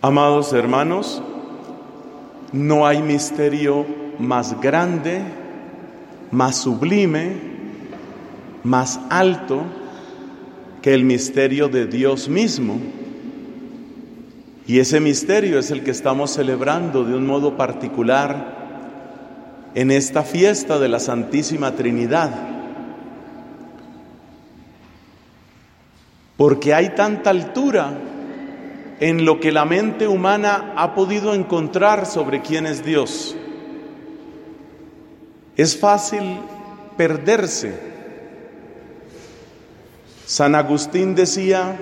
Amados hermanos, no hay misterio más grande, más sublime, más alto que el misterio de Dios mismo. Y ese misterio es el que estamos celebrando de un modo particular en esta fiesta de la Santísima Trinidad. Porque hay tanta altura en lo que la mente humana ha podido encontrar sobre quién es Dios. Es fácil perderse. San Agustín decía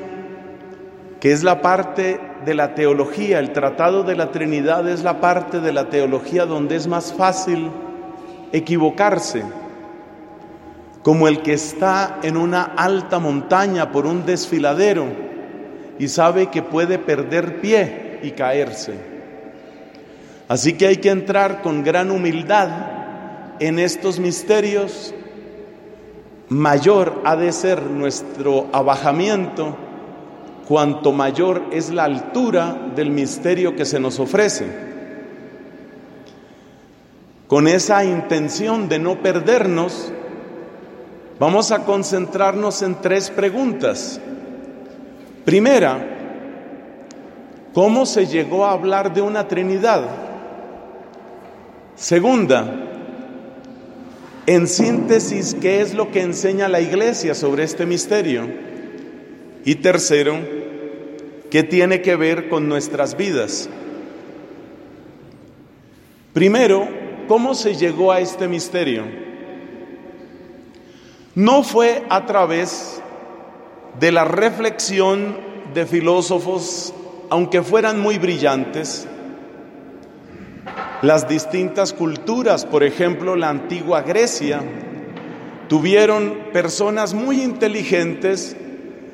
que es la parte de la teología, el tratado de la Trinidad es la parte de la teología donde es más fácil equivocarse, como el que está en una alta montaña por un desfiladero y sabe que puede perder pie y caerse. Así que hay que entrar con gran humildad en estos misterios. Mayor ha de ser nuestro abajamiento cuanto mayor es la altura del misterio que se nos ofrece. Con esa intención de no perdernos, vamos a concentrarnos en tres preguntas. Primera, ¿cómo se llegó a hablar de una Trinidad? Segunda, en síntesis, ¿qué es lo que enseña la Iglesia sobre este misterio? Y tercero, ¿qué tiene que ver con nuestras vidas? Primero, ¿cómo se llegó a este misterio? No fue a través de la reflexión de filósofos, aunque fueran muy brillantes, las distintas culturas, por ejemplo la antigua Grecia, tuvieron personas muy inteligentes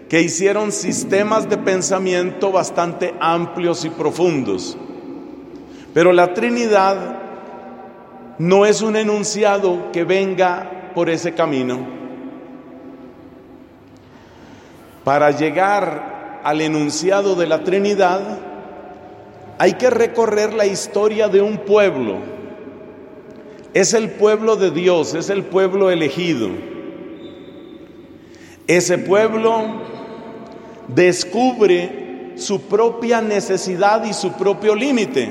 que hicieron sistemas de pensamiento bastante amplios y profundos. Pero la Trinidad no es un enunciado que venga por ese camino. Para llegar al enunciado de la Trinidad hay que recorrer la historia de un pueblo. Es el pueblo de Dios, es el pueblo elegido. Ese pueblo descubre su propia necesidad y su propio límite.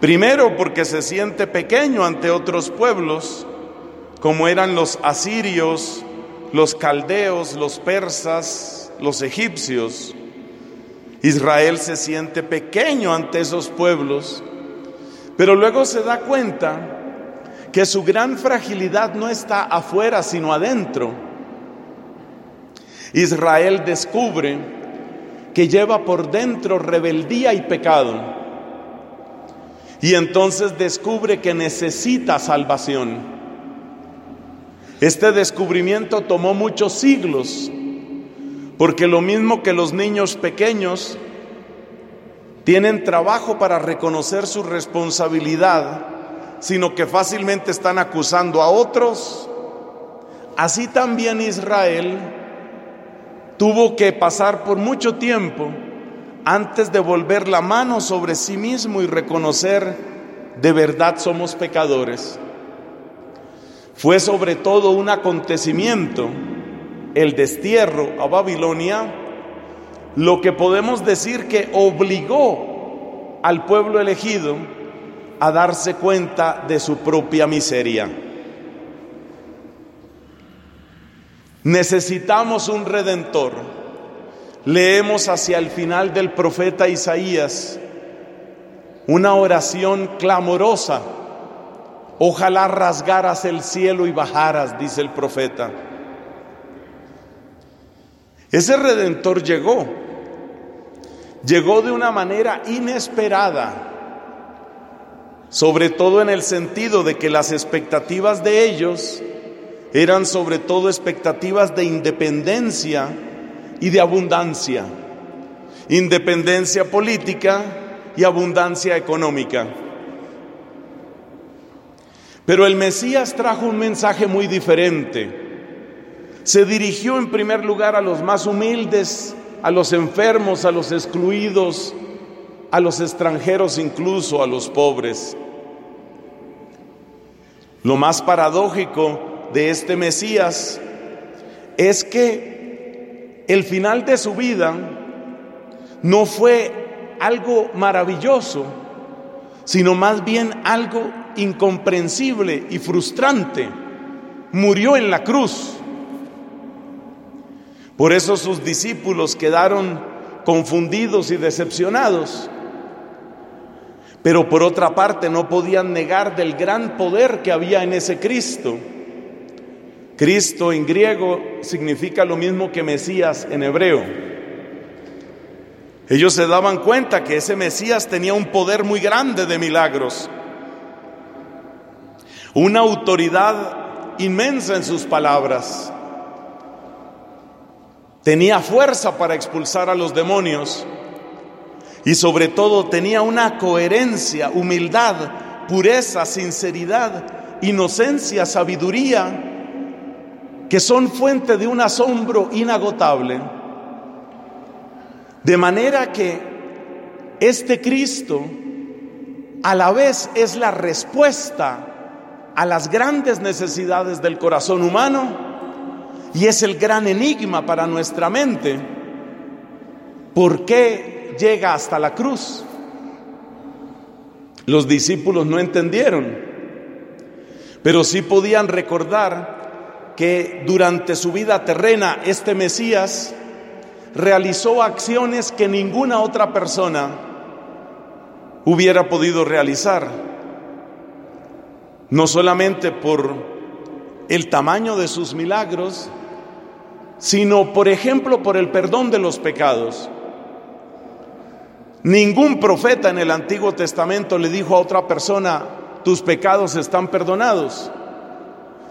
Primero porque se siente pequeño ante otros pueblos, como eran los asirios, los caldeos, los persas, los egipcios. Israel se siente pequeño ante esos pueblos, pero luego se da cuenta que su gran fragilidad no está afuera, sino adentro. Israel descubre que lleva por dentro rebeldía y pecado. Y entonces descubre que necesita salvación. Este descubrimiento tomó muchos siglos, porque lo mismo que los niños pequeños tienen trabajo para reconocer su responsabilidad, sino que fácilmente están acusando a otros, así también Israel tuvo que pasar por mucho tiempo antes de volver la mano sobre sí mismo y reconocer de verdad somos pecadores. Fue sobre todo un acontecimiento, el destierro a Babilonia, lo que podemos decir que obligó al pueblo elegido a darse cuenta de su propia miseria. Necesitamos un redentor. Leemos hacia el final del profeta Isaías una oración clamorosa Ojalá rasgaras el cielo y bajaras, dice el profeta. Ese redentor llegó, llegó de una manera inesperada, sobre todo en el sentido de que las expectativas de ellos eran sobre todo expectativas de independencia y de abundancia, independencia política y abundancia económica. Pero el Mesías trajo un mensaje muy diferente. Se dirigió en primer lugar a los más humildes a los enfermos, a los excluidos, a los extranjeros, incluso a los pobres. Lo más paradójico de este Mesías es que el final de su vida no fue algo maravilloso, sino más bien algo incomprensible y frustrante. Murió en la cruz. Por eso sus discípulos quedaron confundidos y decepcionados. Pero por otra parte no podían negar del gran poder que había en ese Cristo. Cristo en griego significa lo mismo que Mesías en hebreo. Ellos se daban cuenta que ese Mesías tenía un poder muy grande de milagros, una autoridad inmensa en sus palabras, tenía fuerza para expulsar a los demonios y sobre todo tenía una coherencia, humildad, pureza, sinceridad, inocencia, sabiduría, que son fuente de un asombro inagotable. De manera que este Cristo a la vez es la respuesta a las grandes necesidades del corazón humano y es el gran enigma para nuestra mente. ¿Por qué llega hasta la cruz. Los discípulos no entendieron, pero sí podían recordar que durante su vida terrena este Mesías realizó acciones que ninguna otra persona hubiera podido realizar, no solamente por el tamaño de sus milagros, sino por ejemplo por el perdón de los pecados. Ningún profeta en el Antiguo Testamento le dijo a otra persona, tus pecados están perdonados.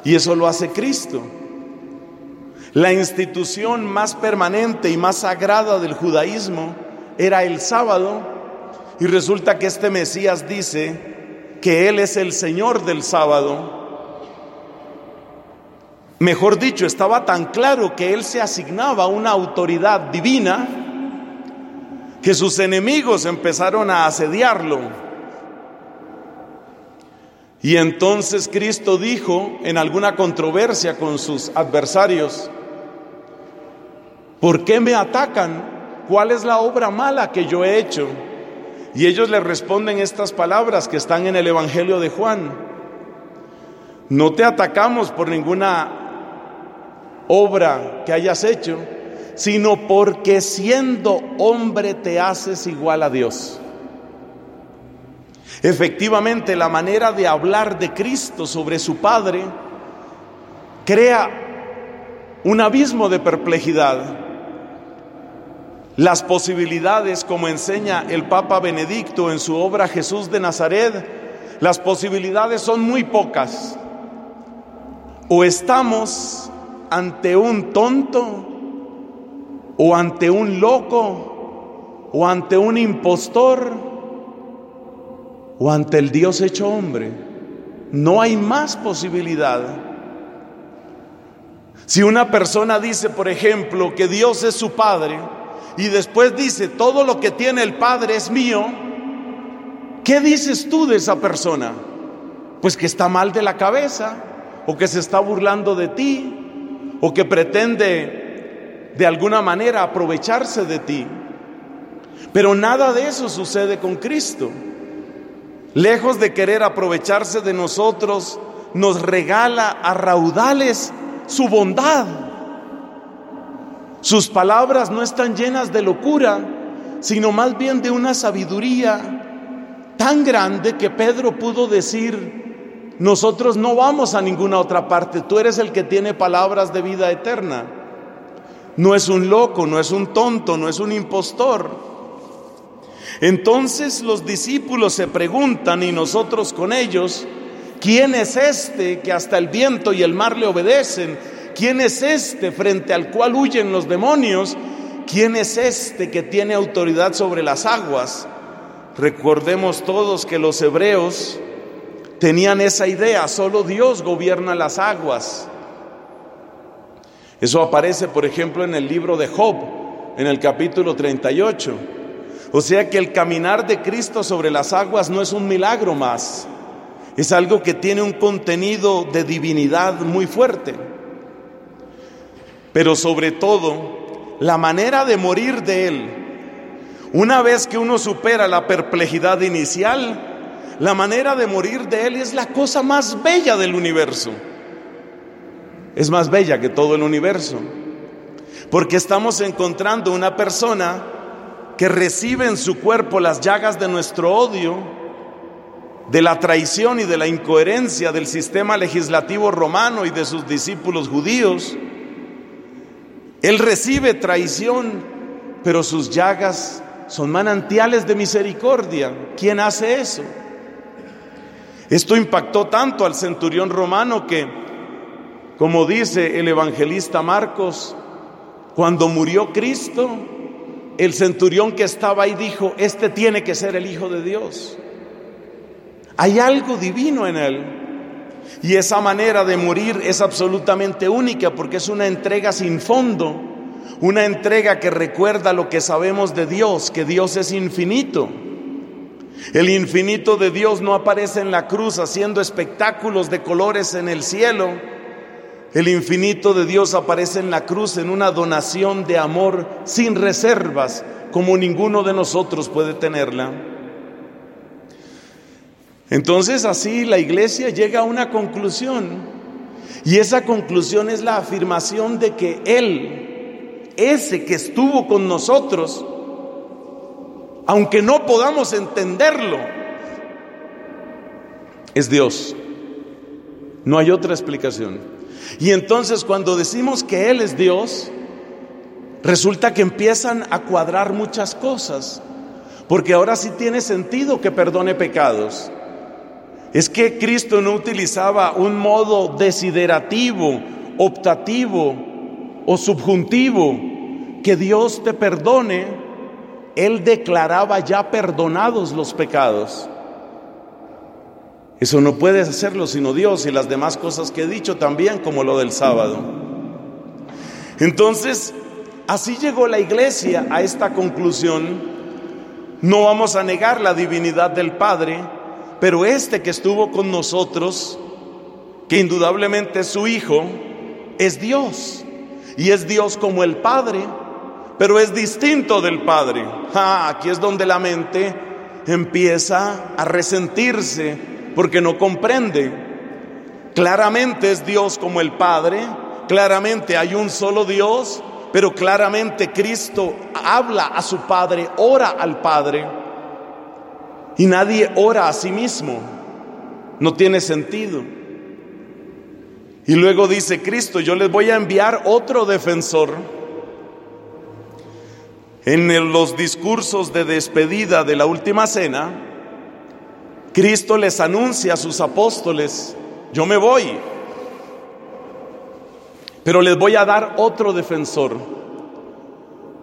Y eso lo hace Cristo. La institución más permanente y más sagrada del judaísmo era el sábado. Y resulta que este Mesías dice que Él es el Señor del sábado. Mejor dicho, estaba tan claro que Él se asignaba una autoridad divina que sus enemigos empezaron a asediarlo. Y entonces Cristo dijo en alguna controversia con sus adversarios, ¿por qué me atacan? ¿Cuál es la obra mala que yo he hecho? Y ellos le responden estas palabras que están en el Evangelio de Juan. No te atacamos por ninguna obra que hayas hecho, sino porque siendo hombre te haces igual a Dios. Efectivamente, la manera de hablar de Cristo sobre su Padre crea un abismo de perplejidad. Las posibilidades, como enseña el Papa Benedicto en su obra Jesús de Nazaret, las posibilidades son muy pocas. O estamos ante un tonto o ante un loco, o ante un impostor, o ante el Dios hecho hombre. No hay más posibilidad. Si una persona dice, por ejemplo, que Dios es su Padre, y después dice, todo lo que tiene el Padre es mío, ¿qué dices tú de esa persona? Pues que está mal de la cabeza, o que se está burlando de ti, o que pretende de alguna manera aprovecharse de ti. Pero nada de eso sucede con Cristo. Lejos de querer aprovecharse de nosotros, nos regala a raudales su bondad. Sus palabras no están llenas de locura, sino más bien de una sabiduría tan grande que Pedro pudo decir, nosotros no vamos a ninguna otra parte, tú eres el que tiene palabras de vida eterna no es un loco, no es un tonto, no es un impostor. Entonces los discípulos se preguntan y nosotros con ellos, ¿quién es este que hasta el viento y el mar le obedecen? ¿Quién es este frente al cual huyen los demonios? ¿Quién es este que tiene autoridad sobre las aguas? Recordemos todos que los hebreos tenían esa idea, solo Dios gobierna las aguas. Eso aparece, por ejemplo, en el libro de Job, en el capítulo 38. O sea que el caminar de Cristo sobre las aguas no es un milagro más, es algo que tiene un contenido de divinidad muy fuerte. Pero sobre todo, la manera de morir de Él, una vez que uno supera la perplejidad inicial, la manera de morir de Él es la cosa más bella del universo. Es más bella que todo el universo. Porque estamos encontrando una persona que recibe en su cuerpo las llagas de nuestro odio, de la traición y de la incoherencia del sistema legislativo romano y de sus discípulos judíos. Él recibe traición, pero sus llagas son manantiales de misericordia. ¿Quién hace eso? Esto impactó tanto al centurión romano que, como dice el evangelista Marcos, cuando murió Cristo, el centurión que estaba ahí dijo, este tiene que ser el Hijo de Dios. Hay algo divino en él. Y esa manera de morir es absolutamente única porque es una entrega sin fondo, una entrega que recuerda lo que sabemos de Dios, que Dios es infinito el infinito de Dios no aparece en la cruz haciendo espectáculos de colores en el cielo. El infinito de Dios aparece en la cruz en una donación de amor sin reservas, como ninguno de nosotros puede tenerla. Entonces así la iglesia llega a una conclusión y esa conclusión es la afirmación de que Él, ese que estuvo con nosotros, aunque no podamos entenderlo, es Dios. No hay otra explicación. Y entonces cuando decimos que Él es Dios, resulta que empiezan a cuadrar muchas cosas, porque ahora sí tiene sentido que perdone pecados. Es que Cristo no utilizaba un modo desiderativo, optativo o subjuntivo, que Dios te perdone él declaraba ya perdonados los pecados. Eso no puede hacerlo sino Dios y las demás cosas que he dicho también, como lo del sábado. Entonces, así llegó la iglesia a esta conclusión. No vamos a negar la divinidad del Padre, pero este que estuvo con nosotros, que indudablemente es su Hijo, es Dios. Y es Dios como el Padre pero es distinto del Padre. aquí es donde la mente empieza a resentirse porque no comprende. Claramente es Dios como el Padre, claramente hay un solo Dios, pero claramente Cristo habla a su Padre, ora al Padre, y nadie ora a sí mismo. No tiene sentido. Y luego dice Cristo, yo les voy a enviar otro defensor en los discursos de despedida de la última cena, Cristo les anuncia a sus apóstoles, yo me voy, pero les voy a dar otro defensor.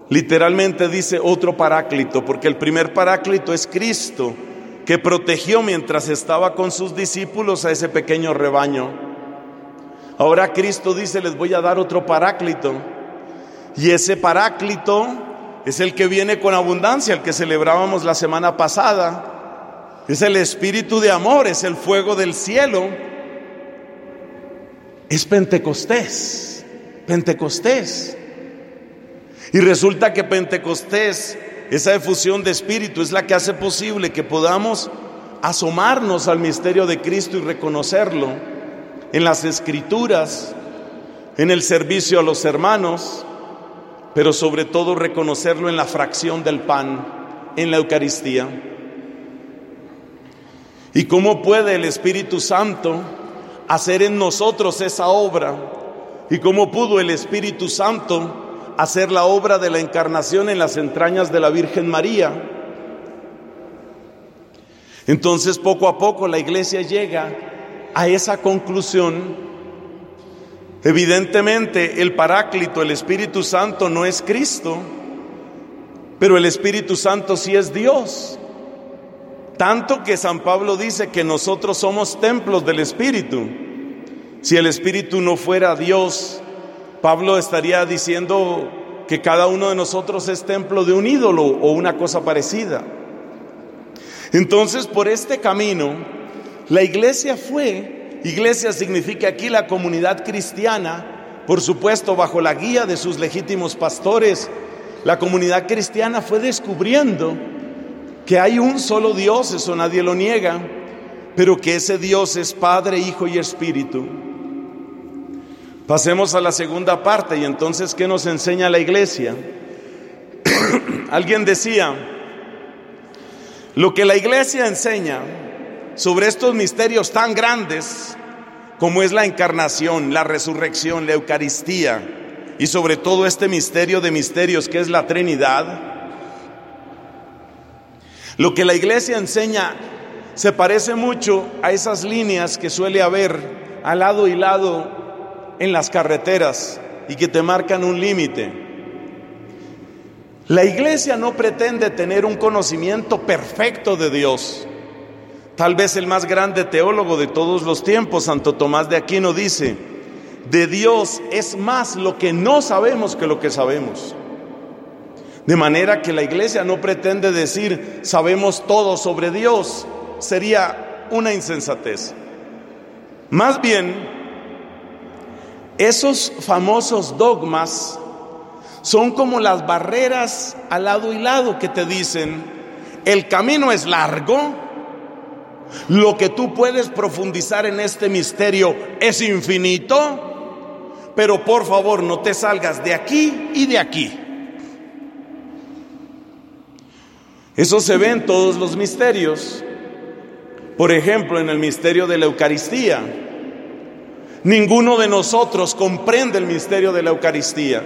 Literalmente dice otro paráclito, porque el primer paráclito es Cristo, que protegió mientras estaba con sus discípulos a ese pequeño rebaño. Ahora Cristo dice, les voy a dar otro paráclito. Y ese paráclito es el que viene con abundancia, el que celebrábamos la semana pasada. Es el espíritu de amor, es el fuego del cielo. Es Pentecostés, Pentecostés. Y resulta que Pentecostés, esa efusión de espíritu, es la que hace posible que podamos asomarnos al misterio de Cristo y reconocerlo en las escrituras, en el servicio a los hermanos, pero sobre todo reconocerlo en la fracción del pan, en la Eucaristía. ¿Y cómo puede el Espíritu Santo hacer en nosotros esa obra? ¿Y cómo pudo el Espíritu Santo hacer la obra de la encarnación en las entrañas de la Virgen María? Entonces poco a poco la iglesia llega a esa conclusión Evidentemente el Paráclito, el Espíritu Santo no es Cristo, pero el Espíritu Santo sí es Dios. Tanto que San Pablo dice que nosotros somos templos del Espíritu. Si el Espíritu no fuera Dios, Pablo estaría diciendo que cada uno de nosotros es templo de un ídolo o una cosa parecida. Entonces, por este camino, la iglesia fue, iglesia significa aquí la comunidad cristiana, por supuesto bajo la guía de sus legítimos pastores, la comunidad cristiana fue descubriendo que hay un solo Dios, eso nadie lo niega, pero que ese Dios es Padre, Hijo y Espíritu. Pasemos a la segunda parte y entonces, ¿qué nos enseña la iglesia? Alguien decía, lo que la iglesia enseña sobre estos misterios tan grandes como es la encarnación, la resurrección, la Eucaristía y sobre todo este misterio de misterios que es la Trinidad, lo que la iglesia enseña se parece mucho a esas líneas que suele haber al lado y lado en las carreteras y que te marcan un límite. La iglesia no pretende tener un conocimiento perfecto de Dios. Tal vez el más grande teólogo de todos los tiempos, Santo Tomás de Aquino, dice, de Dios es más lo que no sabemos que lo que sabemos. De manera que la iglesia no pretende decir, sabemos todo sobre Dios, sería una insensatez. Más bien, esos famosos dogmas son como las barreras al lado y lado que te dicen, el camino es largo, lo que tú puedes profundizar en este misterio es infinito, pero por favor no te salgas de aquí y de aquí. Eso se ve en todos los misterios. Por ejemplo, en el misterio de la Eucaristía. Ninguno de nosotros comprende el misterio de la Eucaristía.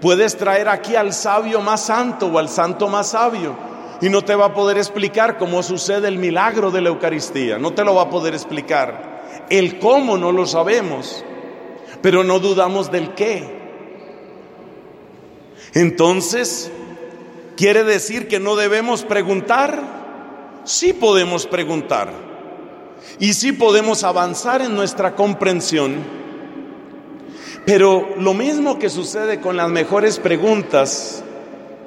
Puedes traer aquí al sabio más santo o al santo más sabio y no te va a poder explicar cómo sucede el milagro de la Eucaristía. No te lo va a poder explicar. El cómo no lo sabemos, pero no dudamos del qué. Entonces, ¿quiere decir que no debemos preguntar? sí podemos preguntar y sí podemos avanzar en nuestra comprensión. Pero lo mismo que sucede con las mejores preguntas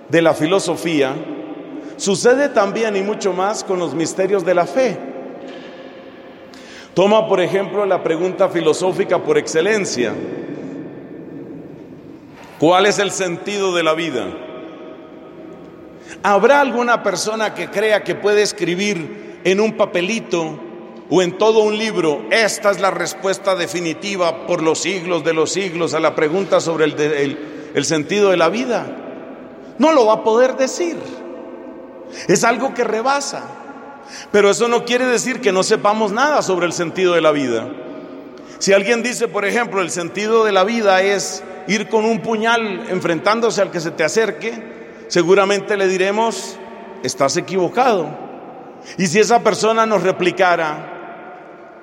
de la filosofía, sucede también y mucho más con los misterios de la fe. Toma, por ejemplo, la pregunta filosófica por excelencia. ¿Cuál es el sentido de la vida? ¿Habrá alguna persona que crea que puede escribir en un papelito o en todo un libro, esta es la respuesta definitiva por los siglos de los siglos a la pregunta sobre el, el sentido de la vida? No lo va a poder decir. Es algo que rebasa. Pero eso no quiere decir que no sepamos nada sobre el sentido de la vida. Si alguien dice, por ejemplo, el sentido de la vida es ir con un puñal enfrentándose al que se te acerque, seguramente le diremos, estás equivocado. Y si esa persona nos replicara,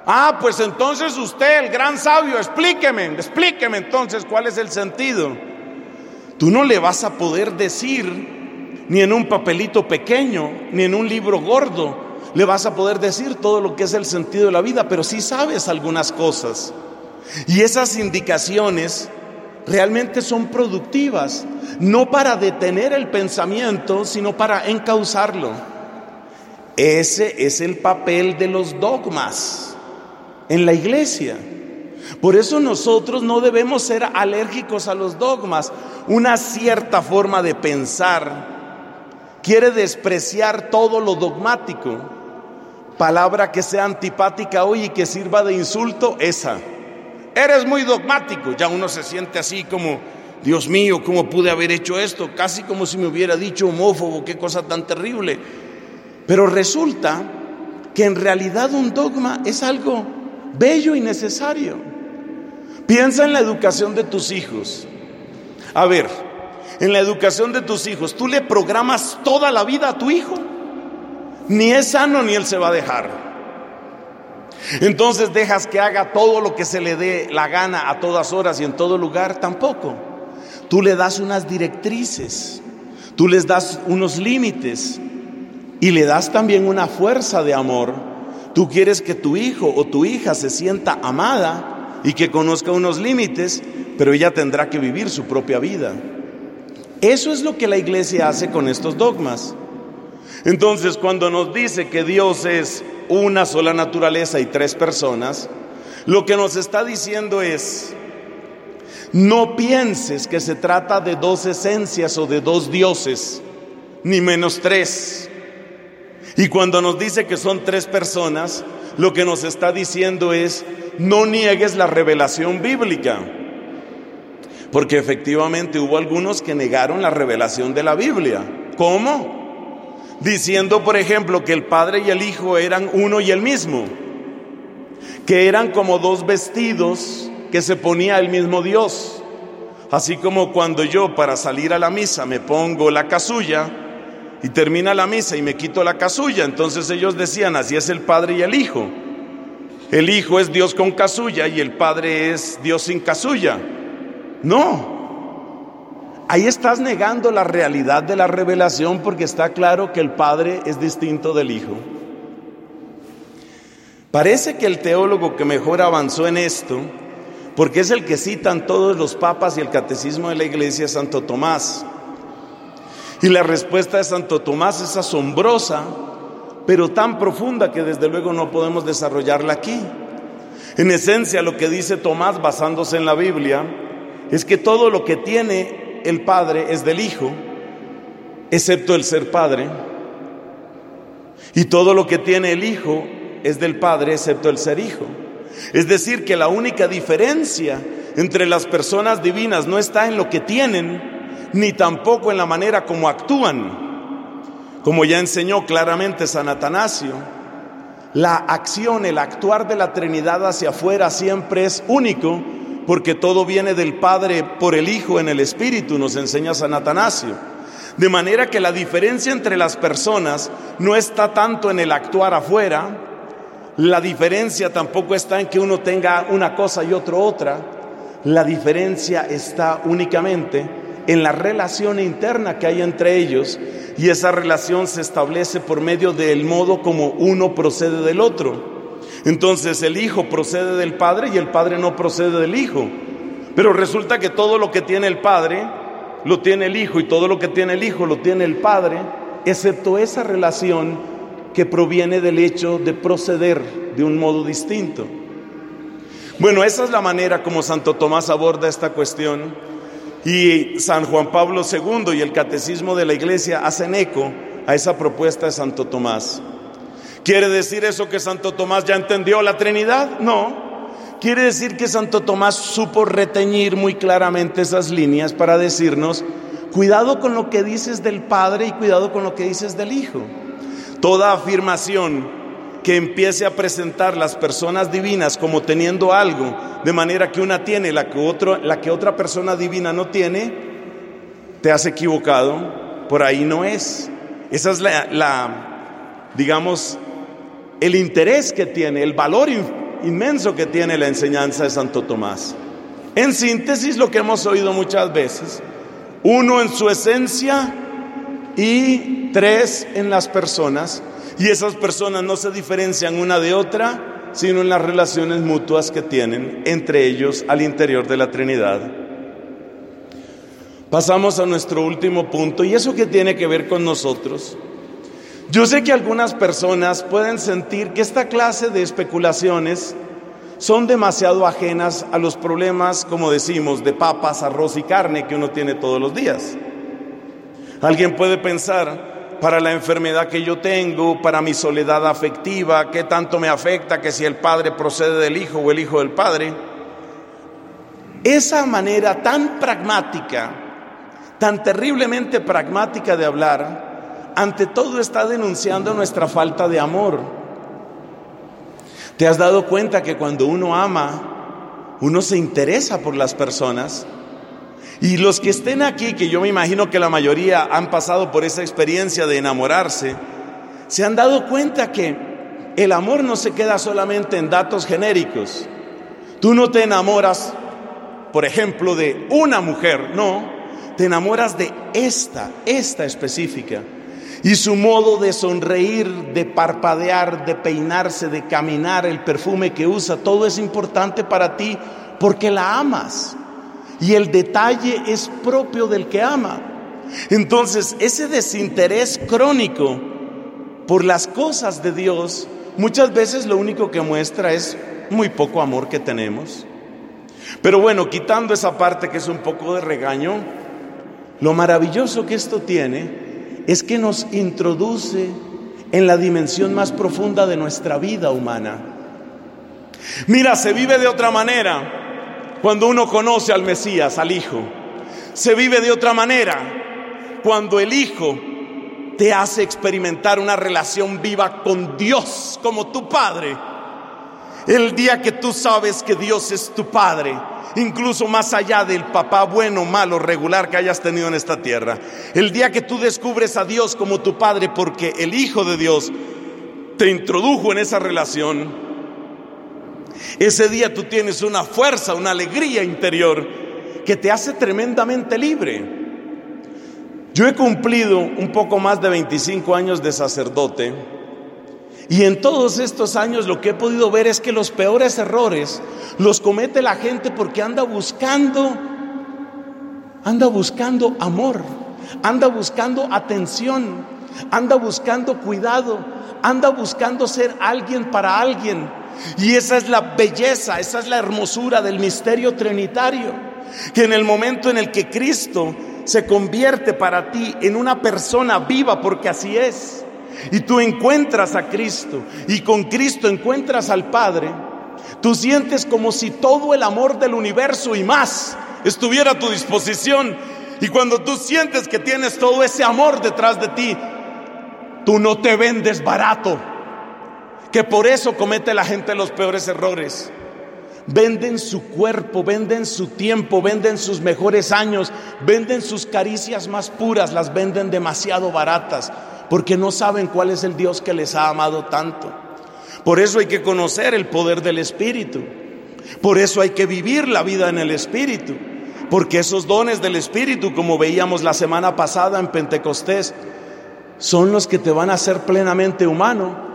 ah, pues entonces usted, el gran sabio, explíqueme, explíqueme entonces cuál es el sentido. Tú no le vas a poder decir, ni en un papelito pequeño, ni en un libro gordo, le vas a poder decir todo lo que es el sentido de la vida, pero sí sabes algunas cosas. Y esas indicaciones realmente son productivas, no para detener el pensamiento, sino para encauzarlo. Ese es el papel de los dogmas en la iglesia. Por eso nosotros no debemos ser alérgicos a los dogmas. Una cierta forma de pensar quiere despreciar todo lo dogmático. Palabra que sea antipática hoy y que sirva de insulto, esa. Eres muy dogmático. Ya uno se siente así como, Dios mío, ¿cómo pude haber hecho esto? Casi como si me hubiera dicho homófobo, qué cosa tan terrible. Pero resulta que en realidad un dogma es algo bello y necesario. Piensa en la educación de tus hijos. A ver, en la educación de tus hijos, ¿tú le programas toda la vida a tu hijo? Ni es sano ni él se va a dejar. Entonces dejas que haga todo lo que se le dé la gana a todas horas y en todo lugar, tampoco. Tú le das unas directrices, tú les das unos límites y le das también una fuerza de amor. Tú quieres que tu hijo o tu hija se sienta amada y que conozca unos límites, pero ella tendrá que vivir su propia vida. Eso es lo que la iglesia hace con estos dogmas. Entonces, cuando nos dice que Dios es una sola naturaleza y tres personas, lo que nos está diciendo es, no pienses que se trata de dos esencias o de dos dioses, ni menos tres. Y cuando nos dice que son tres personas, lo que nos está diciendo es, no niegues la revelación bíblica. Porque efectivamente hubo algunos que negaron la revelación de la Biblia. ¿Cómo? Diciendo, por ejemplo, que el Padre y el Hijo eran uno y el mismo. Que eran como dos vestidos que se ponía el mismo Dios. Así como cuando yo para salir a la misa me pongo la casulla y termina la misa y me quito la casulla, entonces ellos decían, así es el Padre y el Hijo. El Hijo es Dios con casulla y el Padre es Dios sin casulla. No. Ahí estás negando la realidad de la revelación porque está claro que el Padre es distinto del Hijo. Parece que el teólogo que mejor avanzó en esto, porque es el que citan todos los papas y el catecismo de la iglesia, Santo Tomás. Y la respuesta de Santo Tomás es asombrosa, pero tan profunda que desde luego no podemos desarrollarla aquí. En esencia, lo que dice Tomás, basándose en la Biblia, es que todo lo que tiene el Padre es del Hijo, excepto el ser Padre, y todo lo que tiene el Hijo es del Padre, excepto el ser Hijo. Es decir, que la única diferencia entre las personas divinas no está en lo que tienen, ni tampoco en la manera como actúan. Como ya enseñó claramente San Atanasio, la acción, el actuar de la Trinidad hacia afuera siempre es único, porque todo viene del Padre por el Hijo en el Espíritu, nos enseña San Atanasio. De manera que la diferencia entre las personas no está tanto en el actuar afuera, la diferencia tampoco está en que uno tenga una cosa y otro otra, la diferencia está únicamente en la relación interna que hay entre ellos y esa relación se establece por medio del modo como uno procede del otro. Entonces el Hijo procede del Padre y el Padre no procede del Hijo. Pero resulta que todo lo que tiene el Padre lo tiene el Hijo y todo lo que tiene el Hijo lo tiene el Padre, excepto esa relación que proviene del hecho de proceder de un modo distinto. Bueno, esa es la manera como Santo Tomás aborda esta cuestión y San Juan Pablo II y el Catecismo de la Iglesia hacen eco a esa propuesta de Santo Tomás. ¿Quiere decir eso que Santo Tomás ya entendió la Trinidad? No. Quiere decir que Santo Tomás supo reteñir muy claramente esas líneas para decirnos, cuidado con lo que dices del Padre y cuidado con lo que dices del Hijo. Toda afirmación que empiece a presentar las personas divinas como teniendo algo, de manera que una tiene la que, otro, la que otra persona divina no tiene, te has equivocado, por ahí no es. Esa es la, digamos, el interés que tiene, el valor inmenso que tiene la enseñanza de Santo Tomás. En síntesis, lo que hemos oído muchas veces, uno en su esencia y tres en las personas, y esas personas no se diferencian una de otra, sino en las relaciones mutuas que tienen entre ellos al interior de la Trinidad. Pasamos a nuestro último punto, y eso que tiene que ver con nosotros. Yo sé que algunas personas pueden sentir que esta clase de especulaciones son demasiado ajenas a los problemas, como decimos, de papas, arroz y carne que uno tiene todos los días. Alguien puede pensar, para la enfermedad que yo tengo, para mi soledad afectiva, qué tanto me afecta que si el padre procede del hijo o el hijo del padre. Esa manera tan pragmática, tan terriblemente pragmática de hablar, ante todo está denunciando nuestra falta de amor. ¿Te has dado cuenta que cuando uno ama, uno se interesa por las personas? Y los que estén aquí, que yo me imagino que la mayoría han pasado por esa experiencia de enamorarse, se han dado cuenta que el amor no se queda solamente en datos genéricos. Tú no te enamoras, por ejemplo, de una mujer, no, te enamoras de esta, esta específica. Y su modo de sonreír, de parpadear, de peinarse, de caminar, el perfume que usa, todo es importante para ti porque la amas. Y el detalle es propio del que ama. Entonces, ese desinterés crónico por las cosas de Dios, muchas veces lo único que muestra es muy poco amor que tenemos. Pero bueno, quitando esa parte que es un poco de regaño, lo maravilloso que esto tiene es que nos introduce en la dimensión más profunda de nuestra vida humana. Mira, se vive de otra manera cuando uno conoce al Mesías, al Hijo. Se vive de otra manera cuando el Hijo te hace experimentar una relación viva con Dios como tu Padre. El día que tú sabes que Dios es tu Padre, incluso más allá del papá bueno, malo, regular que hayas tenido en esta tierra. El día que tú descubres a Dios como tu Padre porque el Hijo de Dios te introdujo en esa relación, ese día tú tienes una fuerza, una alegría interior que te hace tremendamente libre. Yo he cumplido un poco más de 25 años de sacerdote y en todos estos años lo que he podido ver es que los peores errores los comete la gente porque anda buscando, anda buscando amor, anda buscando atención, anda buscando cuidado, anda buscando ser alguien para alguien. Y esa es la belleza, esa es la hermosura del misterio trinitario, que en el momento en el que Cristo se convierte para ti en una persona viva, porque así es, y tú encuentras a Cristo y con Cristo encuentras al Padre, tú sientes como si todo el amor del universo y más estuviera a tu disposición. Y cuando tú sientes que tienes todo ese amor detrás de ti, tú no te vendes barato. Que por eso comete la gente los peores errores. Venden su cuerpo, venden su tiempo, venden sus mejores años, venden sus caricias más puras, las venden demasiado baratas porque no saben cuál es el Dios que les ha amado tanto. Por eso hay que conocer el poder del Espíritu. Por eso hay que vivir la vida en el Espíritu. Porque esos dones del Espíritu, como veíamos la semana pasada en Pentecostés, son los que te van a hacer plenamente humano.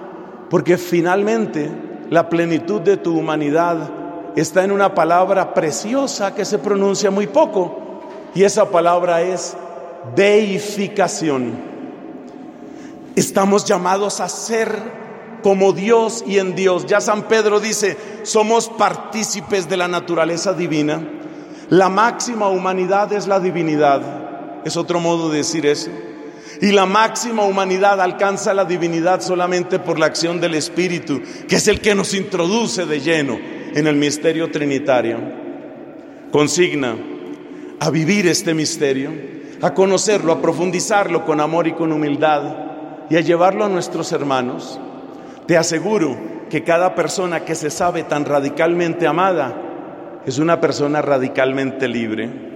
Porque finalmente la plenitud de tu humanidad está en una palabra preciosa que se pronuncia muy poco. Y esa palabra es deificación. Estamos llamados a ser como Dios y en Dios. Ya San Pedro dice, somos partícipes de la naturaleza divina. La máxima humanidad es la divinidad. Es otro modo de decir eso. Y la máxima humanidad alcanza la divinidad solamente por la acción del Espíritu, que es el que nos introduce de lleno en el misterio trinitario. Consigna a vivir este misterio, a conocerlo, a profundizarlo con amor y con humildad y a llevarlo a nuestros hermanos, te aseguro que cada persona que se sabe tan radicalmente amada es una persona radicalmente libre.